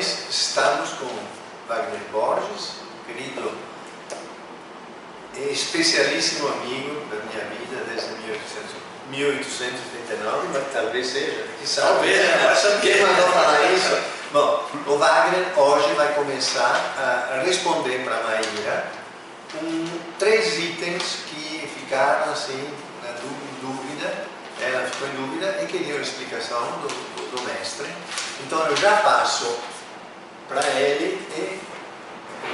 vez estamos com Wagner Borges, querido especialíssimo amigo da minha vida desde 1889, mas talvez seja, que. Talvez? Quem mandou falar isso? Bom, o Wagner hoje vai começar a responder para a Maíra um, três itens que ficaram assim na dúvida, ela ficou em dúvida e queria uma explicação do, do mestre. Então eu já passo para ele e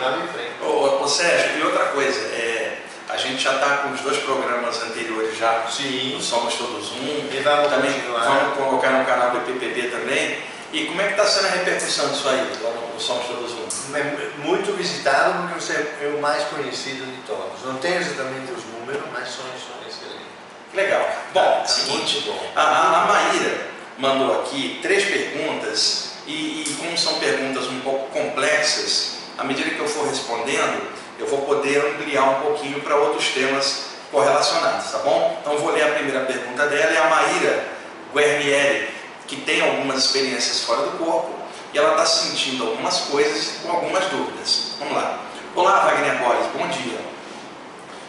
vamos em frente. Ô, ô, Sérgio, e outra coisa, é, a gente já está com os dois programas anteriores já, Sim. Somos Todos Um, E vamos também continuar. vamos colocar no canal do PPB também. E como é que está sendo a repercussão disso aí, lá no, Somos Todos Um? É muito visitado porque você é o mais conhecido de todos. Não tenho exatamente os números, mas são, são excelentes. Legal. Bom, Tá seguinte, bom. a, a Maíra mandou aqui três perguntas e, e como são perguntas um pouco complexas, à medida que eu for respondendo, eu vou poder ampliar um pouquinho para outros temas correlacionados, tá bom? Então vou ler a primeira pergunta dela, é a Maíra Guernieri, que tem algumas experiências fora do corpo e ela está sentindo algumas coisas com algumas dúvidas. Vamos lá. Olá, Wagner Borges, bom dia.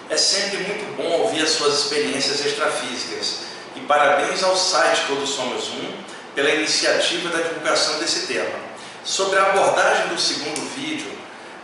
É sempre muito bom ouvir as suas experiências extrafísicas e parabéns ao site Todos Somos Um pela iniciativa da divulgação desse tema. Sobre a abordagem do segundo vídeo,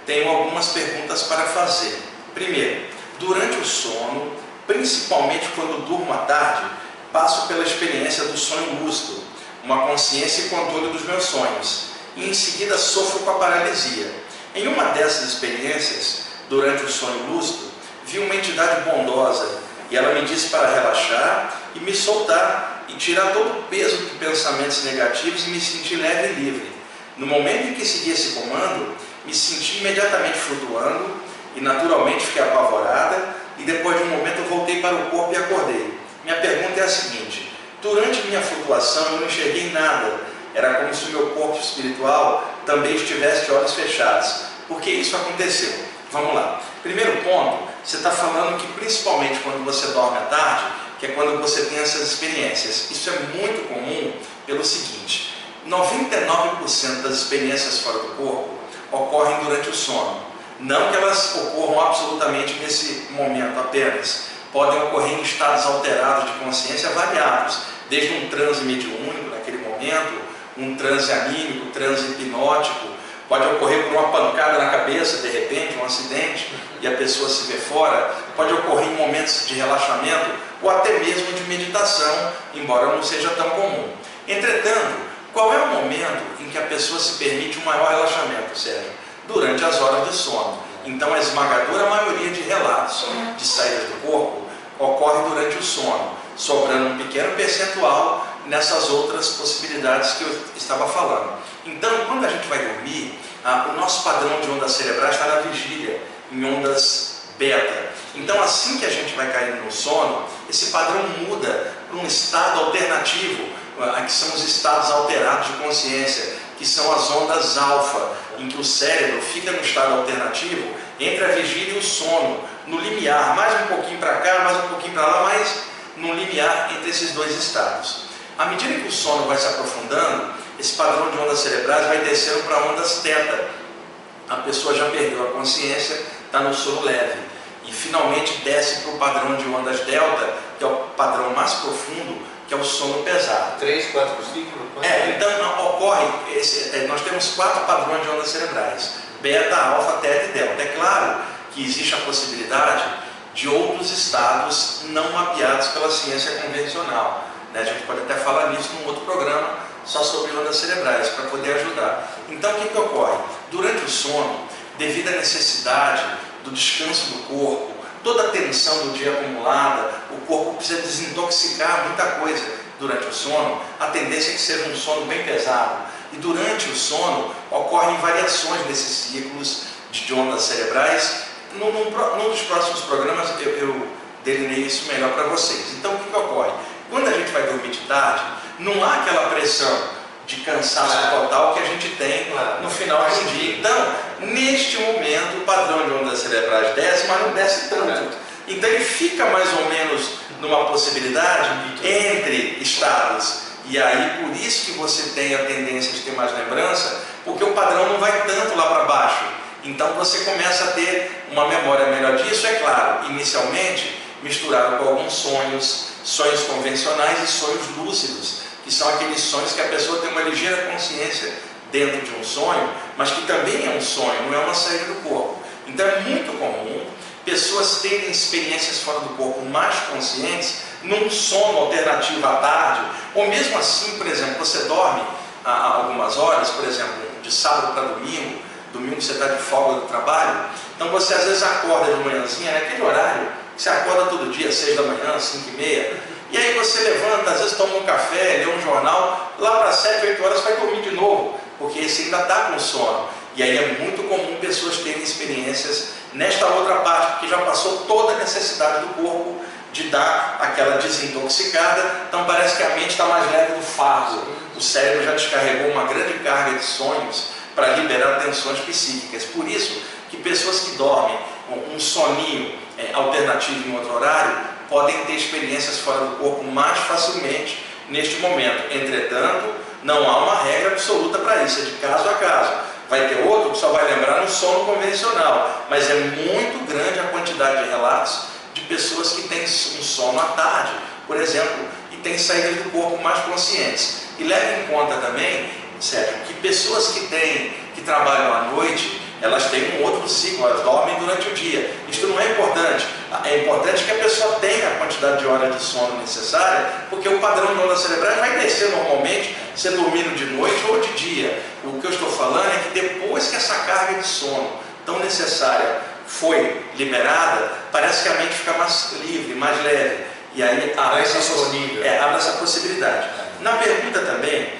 tenho algumas perguntas para fazer. Primeiro, durante o sono, principalmente quando durmo à tarde, passo pela experiência do sonho lúcido, uma consciência e controle dos meus sonhos, e em seguida sofro com a paralisia. Em uma dessas experiências, durante o sonho lúcido, vi uma entidade bondosa e ela me disse para relaxar e me soltar e tirar todo o peso de pensamentos negativos e me sentir leve e livre. No momento em que segui esse comando, me senti imediatamente flutuando e naturalmente fiquei apavorada e depois de um momento eu voltei para o corpo e acordei. Minha pergunta é a seguinte: durante minha flutuação eu não enxerguei nada. Era como se o meu corpo espiritual também estivesse de olhos fechados. Por que isso aconteceu? Vamos lá. Primeiro ponto, você está falando que principalmente quando você dorme à tarde, que é quando você tem essas experiências. Isso é muito comum pelo seguinte: 99% das experiências fora do corpo ocorrem durante o sono. Não que elas ocorram absolutamente nesse momento apenas. Podem ocorrer em estados alterados de consciência variados, desde um transe mediúnico naquele momento, um transe anímico, transe hipnótico, pode ocorrer por uma pancada na cabeça, de repente, um acidente, e a pessoa se vê fora, pode ocorrer em momentos de relaxamento ou até mesmo de meditação, embora não seja tão comum. Entretanto, qual é o momento em que a pessoa se permite um maior relaxamento, Sérgio? Durante as horas de sono. Então, a esmagadora maioria de relatos de saída do corpo ocorre durante o sono, sobrando um pequeno percentual nessas outras possibilidades que eu estava falando. Então, quando a gente vai dormir, ah, o nosso padrão de ondas cerebrais está na vigília, em ondas beta. Então, assim que a gente vai caindo no sono, esse padrão muda para um estado alternativo, ah, que são os estados alterados de consciência, que são as ondas alfa, em que o cérebro fica no estado alternativo entre a vigília e o sono, no limiar, mais um pouquinho para cá, mais um pouquinho para lá, mas no limiar entre esses dois estados. À medida que o sono vai se aprofundando, esse padrão de ondas cerebrais vai descendo para ondas teta. A pessoa já perdeu a consciência, está no sono leve. E finalmente desce para o padrão de ondas delta, que é o padrão mais profundo, que é o sono pesado. 3, 4 ciclos? É, então não, ocorre, esse, é, nós temos quatro padrões de ondas cerebrais, beta, alfa, teta e delta. É claro que existe a possibilidade de outros estados não mapeados pela ciência convencional. Né? A gente pode até falar nisso num outro programa, só sobre ondas cerebrais, para poder ajudar. Então o que, que ocorre? Durante o sono, devido à necessidade do descanso do corpo, toda a tensão do dia acumulada, o corpo precisa desintoxicar muita coisa durante o sono, a tendência é que seja um sono bem pesado. E durante o sono ocorrem variações desses ciclos de ondas cerebrais. Num, num, num dos próximos programas eu, eu isso melhor para vocês. Então o que, que ocorre? Quando a gente vai dormir de tarde, não há aquela pressão de cansaço Claro. total que a gente tem Claro. no final do dia. Então, neste momento, o padrão de ondas cerebrais desce, mas não desce tanto. Então, ele fica mais ou menos numa possibilidade entre estados E aí, por isso que você tem a tendência de ter mais lembrança, porque o padrão não vai tanto lá para baixo. Então você começa a ter uma memória melhor disso, é claro, inicialmente misturado com alguns sonhos, sonhos convencionais e sonhos lúcidos, que são aqueles sonhos que a pessoa tem uma ligeira consciência dentro de um sonho, mas que também é um sonho, não é uma saída do corpo. Então é muito comum pessoas terem experiências fora do corpo mais conscientes num sono alternativo à tarde, ou mesmo assim, por exemplo, você dorme há algumas horas, por exemplo, de sábado para domingo, domingo você está de folga do trabalho, então você às vezes acorda de manhãzinha, é aquele horário você acorda todo dia, seis da manhã, cinco e meia, e aí você levanta, às vezes toma um café, lê um jornal, lá para sete, oito horas vai dormir de novo, porque esse ainda está com sono. E aí é muito comum pessoas terem experiências nesta outra parte, porque já passou toda a necessidade do corpo de dar aquela desintoxicada, então parece que a mente está mais leve do fardo. O cérebro já descarregou uma grande carga de sonhos para liberar tensões psíquicas. Por isso que pessoas que dormem um soninho é, alternativo em outro horário podem ter experiências fora do corpo mais facilmente neste momento. Entretanto, não há uma regra absoluta para isso, é de caso a caso. Vai ter outro que só vai lembrar no sono convencional, mas é muito grande a quantidade de relatos de pessoas que têm um sono à tarde, por exemplo, e têm saídas do corpo mais conscientes. E leve em conta também, Sérgio, que pessoas que têm, que trabalham à noite, elas têm um outro ciclo, elas dormem durante o dia. Isto não é importante. É importante que a pessoa tenha a quantidade de horas de sono necessária, porque o padrão de ondas cerebrais vai descer normalmente, se dormindo de noite ou de dia. O que eu estou falando é que depois que essa carga de sono tão necessária foi liberada, parece que a mente fica mais livre, mais leve. E aí abre, essa, é, abre essa possibilidade. Na pergunta também,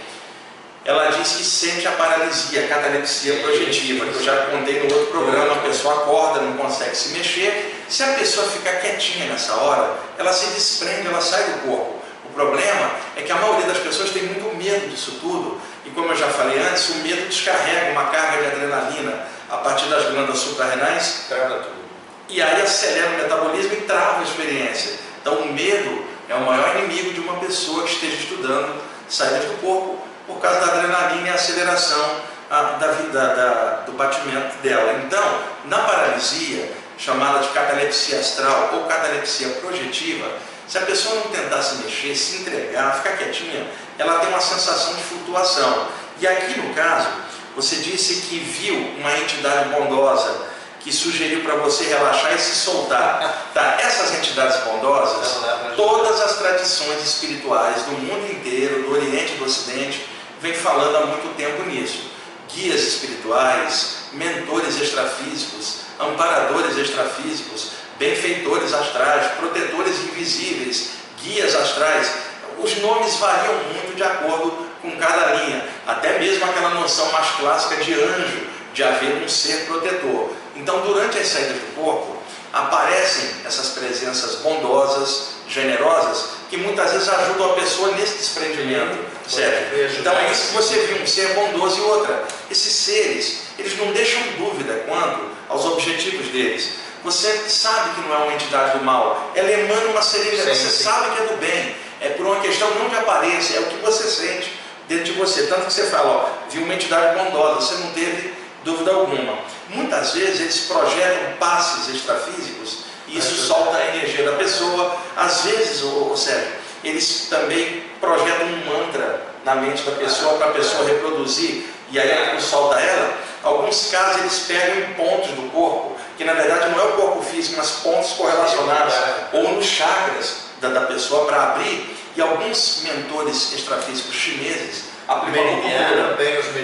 ela diz que sente a paralisia, a catalepsia projetiva, que eu já contei no outro programa, a pessoa acorda, não consegue se mexer. Se a pessoa ficar quietinha nessa hora, ela se desprende, ela sai do corpo. O problema é que a maioria das pessoas tem muito medo disso tudo, e como eu já falei antes, o medo descarrega uma carga de adrenalina a partir das glândulas suprarrenais, trava tudo. E aí acelera o metabolismo e trava a experiência. Então o medo é o maior inimigo de uma pessoa que esteja estudando saídas do corpo por causa da adrenalina e a aceleração da, da, do batimento dela. Então, na paralisia, chamada de catalepsia astral ou catalepsia projetiva, se a pessoa não tentar se mexer, se entregar, ficar quietinha, ela tem uma sensação de flutuação. E aqui no caso, você disse que viu uma entidade bondosa que sugeriu para você relaxar e se soltar. Tá? Essas entidades bondosas, todas as tradições espirituais do mundo inteiro, do Oriente e do Ocidente, vem falando há muito tempo nisso. Guias espirituais, mentores extrafísicos, amparadores extrafísicos, benfeitores astrais, protetores invisíveis, guias astrais. Os nomes variam muito de acordo com cada linha, até mesmo aquela noção mais clássica de anjo, de haver um ser protetor. Então, durante as saídas do corpo, aparecem essas presenças bondosas, generosas, que muitas vezes ajudam a pessoa nesse desprendimento, certo? Então, é isso que você viu, um ser bondoso e outra. Esses seres, eles não deixam dúvida quanto aos objetivos deles. Você sabe que não é uma entidade do mal, ela emana uma serenidade, você sim. sabe que é do bem. É por uma questão não de aparência, é o que você sente dentro de você. Tanto que você fala, ó, viu uma entidade bondosa, você não teve dúvida alguma. Muitas vezes eles projetam passes extrafísicos isso é solta a energia da pessoa. Às vezes, ou, ou seja, eles também projetam um mantra na mente da pessoa para a pessoa reproduzir e aí aquilo solta ela. Alguns casos eles pegam em pontos do corpo, que na verdade não é o corpo físico, mas pontos correlacionados, ou nos chakras da, da pessoa para abrir. E alguns mentores extrafísicos chineses aplicam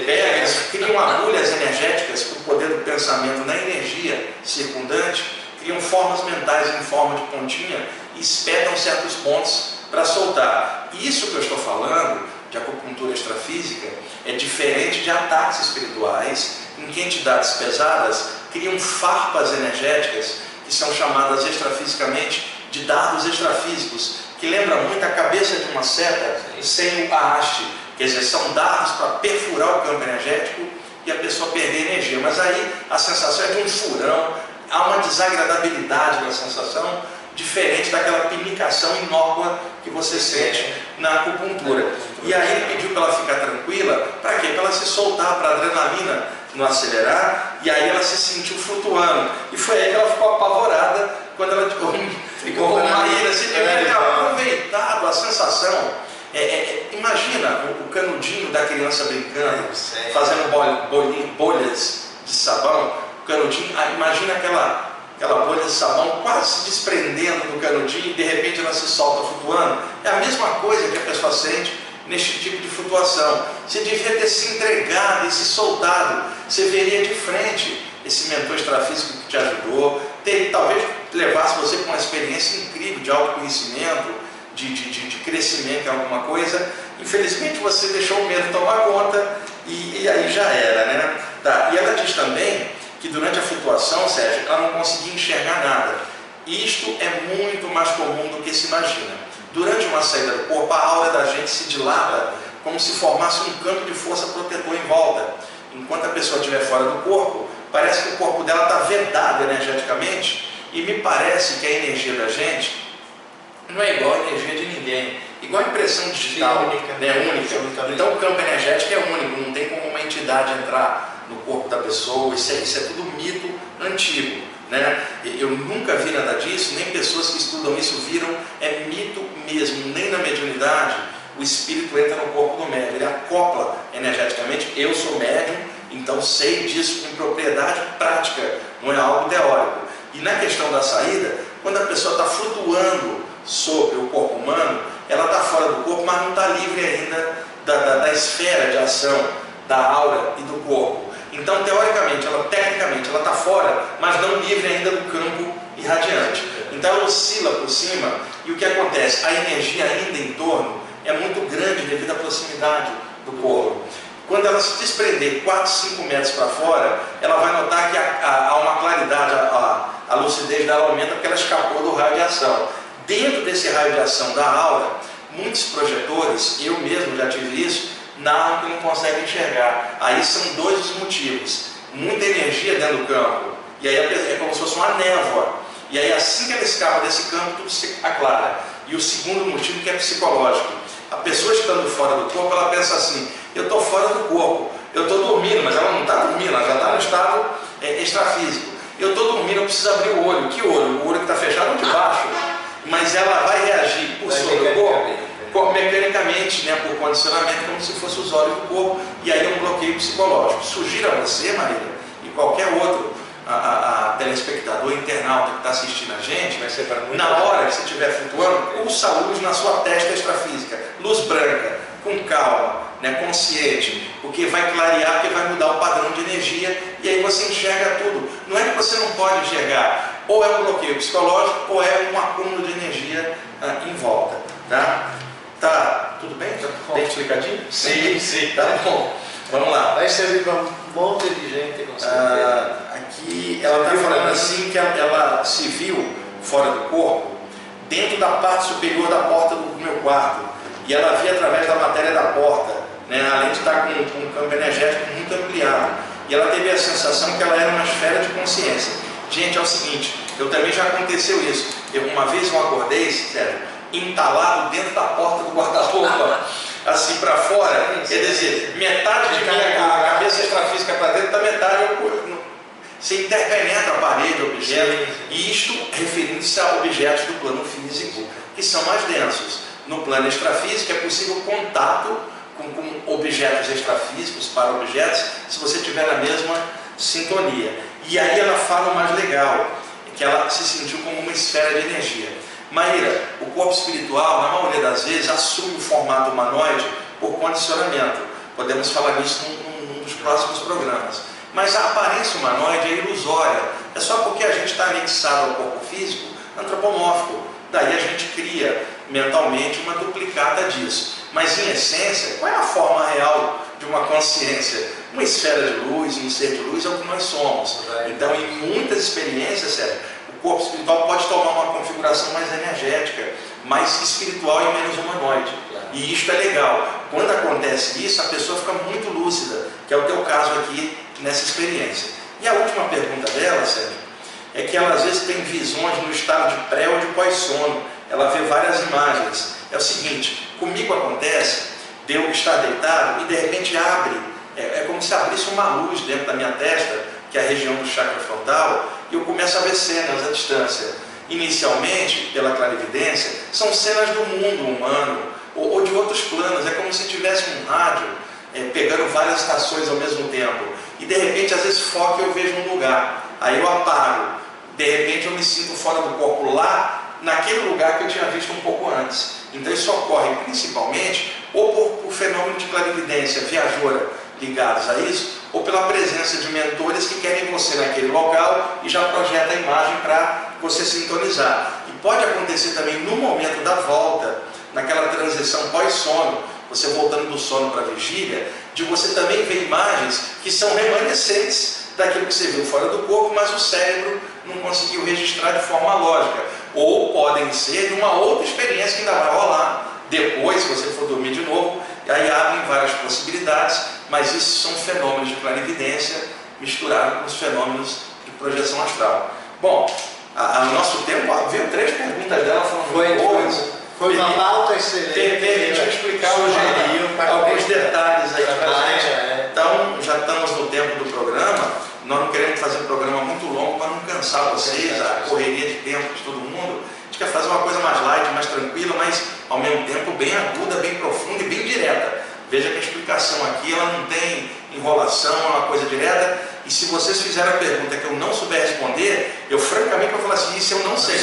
pegam, criam agulhas energéticas com o poder do pensamento na energia circundante, criam formas mentais em forma de pontinha e espetam certos pontos para soltar. Isso que eu estou falando de acupuntura extrafísica é diferente de ataques espirituais em que entidades pesadas criam farpas energéticas que são chamadas extrafisicamente de dardos extrafísicos, que lembra muito a cabeça de uma seta sem o haste, quer dizer, são dardos para perfurar o campo energético e a pessoa perder energia. Mas aí a sensação é de um furão, há uma desagradabilidade na sensação diferente daquela pinicação inócua que você sente na acupuntura. E aí ele pediu para ela ficar tranquila, para quê? Para ela se soltar, para a adrenalina não acelerar, e aí ela se sentiu flutuando. E foi aí que ela ficou apavorada quando ela ficou Maíra, assim, é, aproveitado a sensação. É, é, é, imagina o, o, canudinho da criança brincando, fazendo bolhas de sabão, canudinho, ah, imagina aquela aquela bolha de sabão quase se desprendendo do canudinho e de repente ela se solta flutuando. É a mesma coisa que a pessoa sente neste tipo de flutuação. Você devia ter se entregado e se soltado. Você veria de frente esse mentor extrafísico que te ajudou, ter, talvez levasse você para uma experiência incrível de autoconhecimento, de, de, de crescimento em alguma coisa. Infelizmente você deixou o medo tomar conta e, e aí já era, né? Tá. E ela diz também que durante a flutuação, Sérgio, ela não conseguia enxergar nada. Isto é muito mais comum do que se imagina. Durante uma saída do corpo, a aura da gente se dilata como se formasse um campo de força protetor em volta. Enquanto a pessoa estiver fora do corpo, parece que o corpo dela está vedado energeticamente e me parece que a energia da gente não é igual a energia de ninguém. Igual a impressão digital, Sim, única, né, única. Então o campo energético é único, não tem como uma entidade entrar no corpo da pessoa, isso é, isso é tudo mito antigo. Né? Eu nunca vi nada disso, nem pessoas que estudam isso viram, é mito mesmo, nem na mediunidade o espírito entra no corpo do médium, ele acopla energeticamente. Eu sou médium, então sei disso com propriedade prática, não é algo teórico. E na questão da saída, quando a pessoa está flutuando sobre o corpo humano, ela está fora do corpo, mas não está livre ainda da, da, da esfera de ação da aura e do corpo. Então, teoricamente, ela, tecnicamente, ela está fora, mas não livre ainda do campo irradiante. Então, ela oscila por cima e o que acontece? A energia ainda em torno é muito grande devido à proximidade do corpo. Quando ela se desprender 4, 5 metros para fora, ela vai notar que há, uma claridade, a, a, lucidez dela aumenta porque ela escapou do raio de ação. Dentro desse raio de ação da aura, muitos projetores, eu mesmo já tive isso, narram que não conseguem enxergar. Aí são dois os motivos. Muita energia dentro do campo, e aí é como se fosse uma névoa. E aí assim que ela escapa desse campo, tudo se aclara. E o segundo motivo que é psicológico. A pessoa estando fora do corpo, ela pensa assim, eu estou fora do corpo, eu estou dormindo, mas ela não está dormindo, ela já está no estado é, extrafísico. Eu estou dormindo, eu preciso abrir o olho. Que olho? O olho que está fechado de baixo. Mas ela vai reagir por sobre o corpo mecanicamente, né, por condicionamento, como se fosse os olhos do corpo, e aí é um bloqueio psicológico. Sugiro a você, Maria, e qualquer outro a, a, a telespectador, internauta que está assistindo a gente, vai ser para na hora que você estiver flutuando, pulsa a luz na sua testa extrafísica, luz branca, com calma, né, consciente, porque vai clarear, porque vai mudar o padrão de energia e aí você enxerga tudo. Não é que você não pode enxergar, ou é um bloqueio psicológico ou é um acúmulo de energia ah, em volta. Tá? Tá, tudo bem? Tá bem explicadinho? Sim, sim. Tá bom. Vamos lá. Vai servir para um monte de gente com ah, Aqui ela está falando assim que ela se viu fora do corpo, dentro da parte superior da porta do meu quarto. E ela via através da matéria da porta, né, além de estar com, com um campo energético muito ampliado. E ela teve a sensação que ela era uma esfera de consciência. Gente, é o seguinte, eu também já aconteceu isso. Eu, uma vez eu acordei, sério, entalado dentro da porta do guarda-roupa, assim para fora. Quer dizer, metade de minha cabeça extrafísica para dentro, da metade eu, você interpenetra a parede, objeto, e isto referindo-se a objetos do plano físico, que são mais densos. No plano extrafísico é possível contato com, com objetos extrafísicos para objetos, se você tiver na mesma sintonia. E aí ela fala o mais legal, que ela se sentiu como uma esfera de energia. Maíra, corpo espiritual, na maioria das vezes, assume o formato humanoide por condicionamento. Podemos falar nisso num, num dos próximos programas. Mas a aparência humanoide é ilusória. É só porque a gente está anexado ao corpo físico antropomórfico. Daí a gente cria mentalmente uma duplicata disso. Mas em essência, qual é a forma real de uma consciência? Uma esfera de luz, um ser de luz é o que nós somos. Então, em muitas experiências, sério, corpo espiritual pode tomar uma configuração mais energética, mais espiritual e menos humanoide. E isto é legal. Quando acontece isso, a pessoa fica muito lúcida, que é o teu caso aqui nessa experiência. E a última pergunta dela, Sérgio, é que ela às vezes tem visões no estado de pré ou de pós-sono. Ela vê várias imagens. É o seguinte, comigo acontece de eu estar deitado e de repente abre, é, é como se abrisse uma luz dentro da minha testa, que é a região do chakra frontal, e eu começo a ver cenas à distância. Inicialmente, pela clarividência, são cenas do mundo humano ou, ou de outros planos. É como se tivesse um rádio é, pegando várias estações ao mesmo tempo. E de repente, às vezes, foca e eu vejo um lugar. Aí eu apago. De repente, eu me sinto fora do corpo lá, naquele lugar que eu tinha visto um pouco antes. Então, isso ocorre principalmente ou por, por fenômeno de clarividência viajora ligados a isso, ou pela presença de mentores que querem você naquele local e já projeta a imagem para você sintonizar. E pode acontecer também no momento da volta, naquela transição pós-sono, você voltando do sono para a vigília, de você também ver imagens que são remanescentes daquilo que você viu fora do corpo, mas o cérebro não conseguiu registrar de forma lógica. Ou podem ser de uma outra experiência que ainda vai rolar depois, se você for dormir de novo, aí abrem várias possibilidades, mas isso são fenômenos de clarividência misturados com os fenômenos de projeção astral. Bom, o nosso tempo, veio três perguntas dela, foram foi, boas. Foi uma pauta excelente. Permite explicar sugeriu, alguns detalhes aí para a gente. É. Então, já estamos no tempo do programa. Nós não queremos fazer um programa muito longo para não cansar vocês, a correria de tempo de todo mundo. A gente quer fazer uma coisa mais light, mais tranquila, mas ao mesmo tempo bem aguda, bem profunda e bem direta. Veja que a explicação aqui ela não tem enrolação, é uma coisa direta. E se vocês fizerem a pergunta que eu não souber responder, eu francamente vou falar assim, isso eu não sei.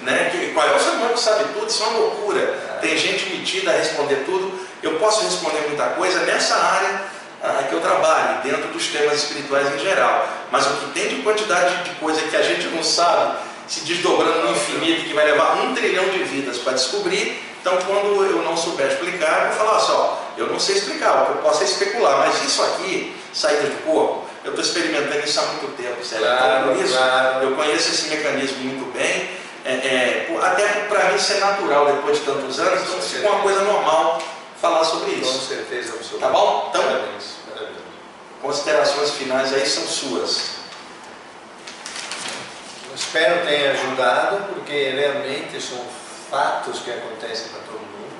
Né? Que, qual é o ser humano que sabe tudo? Isso é uma loucura. É. Tem gente metida a responder tudo. Eu posso responder muita coisa nessa área ah, que eu trabalho, dentro dos temas espirituais em geral. Mas o que tem de quantidade de coisa que a gente não sabe, se desdobrando no infinito, que vai levar um trilhão de vidas para descobrir, então, quando eu não souber explicar, eu vou falar só, eu não sei explicar, o que eu posso é especular, mas isso aqui, saída do corpo, eu estou experimentando isso há muito tempo, certo? Claro, então, por isso, claro. eu conheço esse mecanismo muito bem, é, é, até para mim ser natural depois de tantos anos, então fica uma coisa normal falar sobre isso. Com certeza, absoluta. Tá bom? Então, parabéns, parabéns. considerações finais aí são suas. Eu espero tenha ajudado, porque realmente são fatos que acontecem para todo mundo.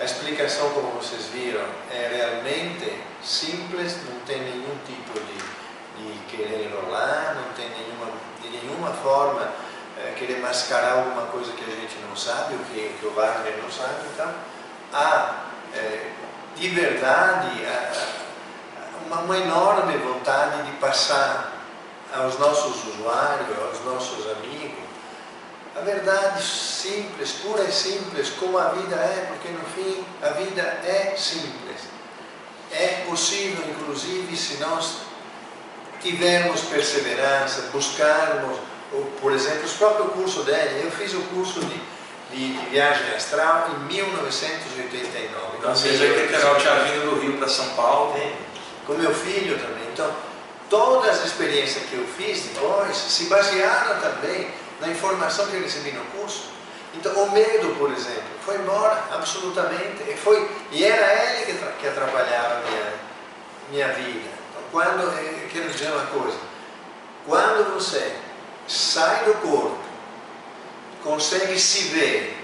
A explicação, como vocês viram, é realmente simples, não tem nenhum tipo de, de querer enrolar, não tem nenhuma, de nenhuma forma é, querer mascarar alguma coisa que a gente não sabe, o que, que o Wagner não sabe. Então, há é, de verdade uma, uma enorme vontade de passar aos nossos usuários, aos nossos amigos, a verdade simples, pura e simples, como a vida é, porque no fim a vida é simples. É possível, inclusive, se nós tivermos perseverança, buscarmos, por exemplo, o próprio curso dele. Eu fiz o curso de, de, de viagem astral em 1989. Então, seja, que canal tinha vindo do Rio para São Paulo. Tem, com meu filho também. Então, todas as experiências que eu fiz depois se basearam também na informação que eu recebi no curso. Então, o medo, por exemplo, foi embora absolutamente. E, foi, e era ele que, que atrapalhava a minha, minha vida. Então, quando, eu quero dizer uma coisa: quando você sai do corpo, consegue se ver,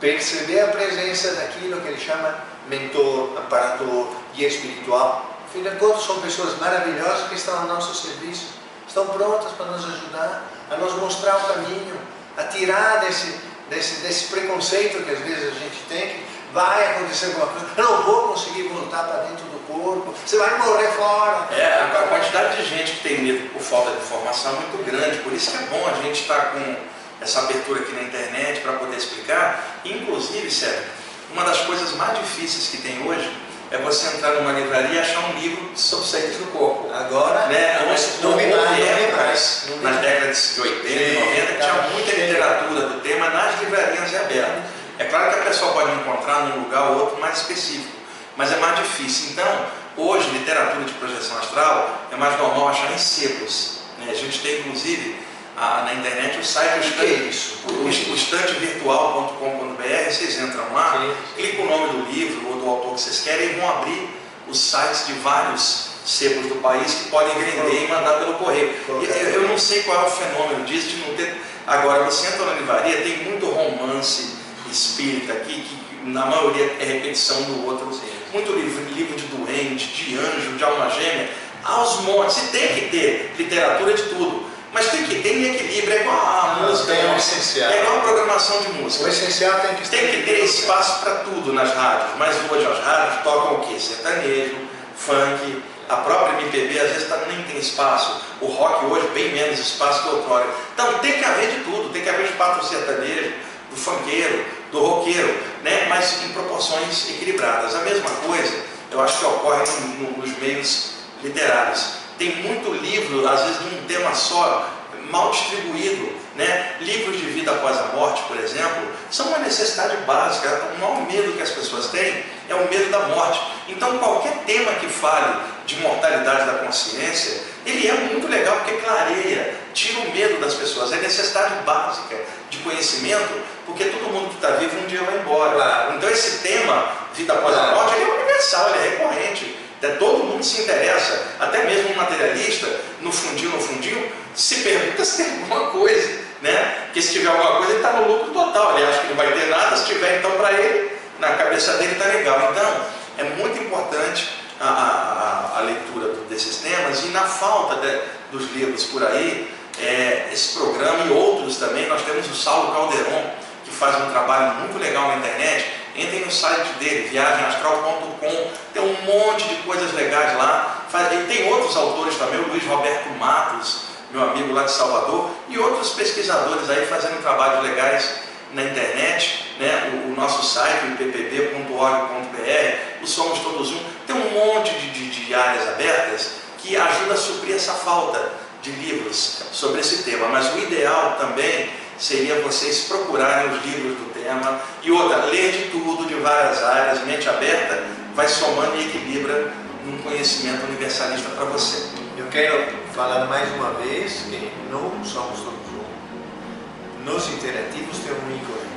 perceber a presença daquilo que ele chama mentor, amparador, guia espiritual, afinal de contas, são pessoas maravilhosas que estão ao nosso serviço, estão prontas para nos ajudar a nos mostrar o caminho, a tirar desse, desse, desse preconceito que às vezes a gente tem, que vai acontecer alguma coisa, não vou conseguir voltar para dentro do corpo, você vai morrer fora. É, a quantidade de gente que tem medo por falta de informação é muito grande, por isso que é bom a gente estar tá com essa abertura aqui na internet para poder explicar. Inclusive, sério, uma das coisas mais difíceis que tem hoje é você entrar numa livraria e achar um livro sobre saídas do corpo. Agora, né? não, não, não houve épocas, nas décadas de 80 e 90, que tinha muita literatura do tema nas livrarias abertas. É claro que a pessoa pode encontrar num lugar ou outro mais específico, mas é mais difícil. Então, hoje, literatura de projeção astral é mais normal achar em sebos. Né? A gente tem, inclusive, a, na internet o site, o estante, o, estantevirtual.com.br, vocês entram lá, clicam o nome do livro ou do autor que vocês querem e vão abrir os sites de vários sebos do país que podem vender e mandar pelo correio. Eu, eu não sei qual é o fenômeno disso, de não ter. Agora, você entra na livraria, tem muito romance espírita aqui, que na maioria é repetição do outro. Muito livro, livro de doente, de anjo, de alma gêmea, aos montes. E tem que ter literatura de tudo. Mas tem que ter em equilíbrio, é igual a Não, música. tem né? essencial. É igual a programação de música. O essencial tem que Tem que ter espaço para tudo nas rádios, mas hoje as rádios tocam o quê? Sertanejo, funk, a própria MPB às vezes tá- nem tem espaço. O rock hoje bem menos espaço que outrora. Então tem que haver de tudo, tem que haver espaço do sertanejo, do funkeiro, do roqueiro, né? mas em proporções equilibradas. A mesma coisa eu acho que ocorre no- no- nos meios literários. Tem muito livro, às vezes de um tema só, mal distribuído. Né? Livros de vida após a morte, por exemplo, são uma necessidade básica. O maior medo que as pessoas têm é o medo da morte. Então, qualquer tema que fale de mortalidade da consciência, ele é muito legal porque clareia, tira o medo das pessoas. É necessidade básica de conhecimento, porque todo mundo que está vivo um dia vai embora. Claro. Então, esse tema, vida após a Claro. morte, ele é universal, ele é recorrente. É, Todo mundo se interessa, até mesmo um materialista, no fundinho, no fundinho, se pergunta se tem alguma coisa, né? Porque se tiver alguma coisa, ele está no lucro total, ele acha que não vai ter nada, se tiver, então para ele, na cabeça dele está legal. Então, é muito importante a, a- a- a leitura desses temas e na falta de- dos livros por aí, é, esse programa e outros também, nós temos o Saulo Calderon, que faz um trabalho muito legal na internet. Entrem no site dele, viagemastral.com, tem um monte de coisas legais lá. E tem outros autores também, o Luiz Roberto Matos, meu amigo lá de Salvador, e outros pesquisadores aí fazendo trabalhos legais na internet, né? o, o nosso site, o ippb.org.br, o Somos Todos Um, tem um monte de, de- de áreas abertas que ajuda a suprir essa falta de livros sobre esse tema. Mas o ideal também seria vocês procurarem os livros do tema e outra, ler de tudo, de várias áreas, mente aberta, vai somando e equilibra um conhecimento universalista para você. Eu quero falar mais uma vez que não somos todos um. Nos interativos tem um ícone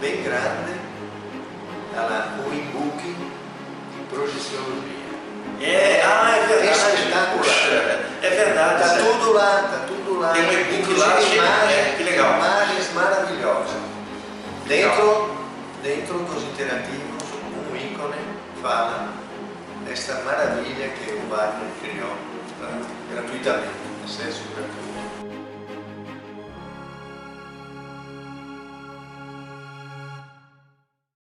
bem grande, está lá, o e-book de projeciologia. É, ah, é verdade. Espetacular. Puxa, é verdade. Está Zé. tudo lá, está tudo lá. Tem um e-book Inclusive lá, cheio de- imagens, é, que legal. imagens maravilhosas. Dentro, dentro dos interativos, um ícone fala desta maravilha que o Wagner criou pra- gratuitamente, acesso gratuito.